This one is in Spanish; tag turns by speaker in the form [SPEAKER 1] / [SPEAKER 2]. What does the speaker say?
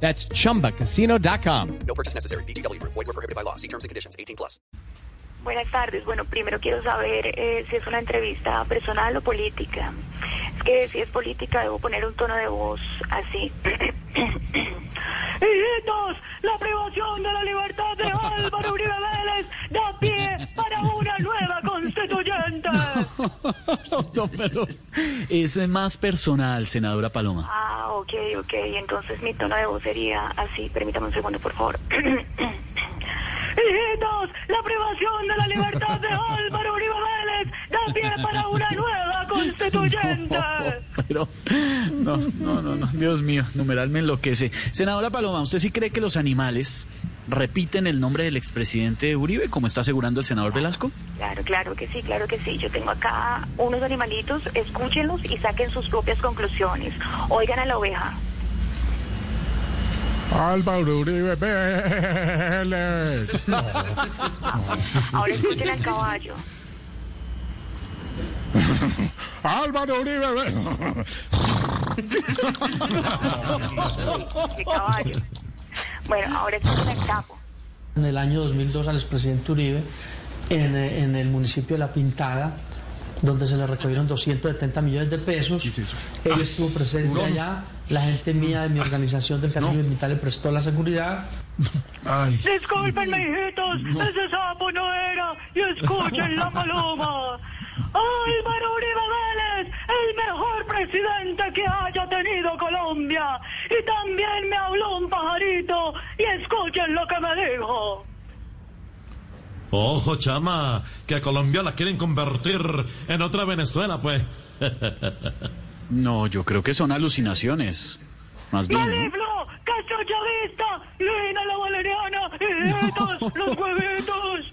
[SPEAKER 1] That's chumbacasino.com.
[SPEAKER 2] No purchase necessary. BGW. Void were prohibited by law. See terms and conditions. 18 plus.
[SPEAKER 3] Buenas tardes. Bueno, primero quiero saber eh, si es una entrevista personal o política. Es que si es política debo poner un tono de voz así. Hijitos, la privación de la libertad de Álvaro Uribe Vélez da pie para una nueva constituyente.
[SPEAKER 4] No, pero es más personal, senadora Paloma.
[SPEAKER 3] Ah, ok, ok. Entonces mi tono de voz sería así. Permítame un segundo, por favor. Hijitos, la privación de la libertad de Álvaro Uribe Vélez da pie para una nueva constituyente.
[SPEAKER 4] Pero, no, no, no, no, Dios mío, numeral me enloquece. Senadora Paloma, ¿usted sí cree que los animales repiten el nombre del expresidente Uribe, como está asegurando el senador Velasco?
[SPEAKER 3] Claro, claro que sí, claro que sí. Yo tengo acá unos animalitos, escúchenlos y saquen sus propias conclusiones. Oigan a la oveja.
[SPEAKER 5] Álvaro Uribe Vélez.
[SPEAKER 3] Ahora escuchen al caballo.
[SPEAKER 5] Álvaro Uribe Vélez.
[SPEAKER 3] ¿Qué caballo? Bueno, ahora escuchen al capo.
[SPEAKER 6] En el año 2002 al expresidente Uribe en, eh, en el municipio de La Pintada, donde se le recogieron 270 millones de pesos. Él estuvo presente allá. La gente mía de mi organización del Castillo Militar le prestó la seguridad.
[SPEAKER 5] Ay,
[SPEAKER 3] Discúlpenme, hijitos, ese sapo no era. Y escuchen la paloma. Vélez, el mejor presidente que haya tenido Colombia. Y también me habló un pajarito. Y escuchen lo que me dijo.
[SPEAKER 7] Ojo, chama, que a Colombia la quieren convertir en otra Venezuela, pues.
[SPEAKER 4] No, yo creo que son alucinaciones. Más bien. ¿no?
[SPEAKER 3] ¡Maliflo! ¡Castro Chavista! ¡Lina la Valeriana! ¡Hijitos! ¡Los huevitos!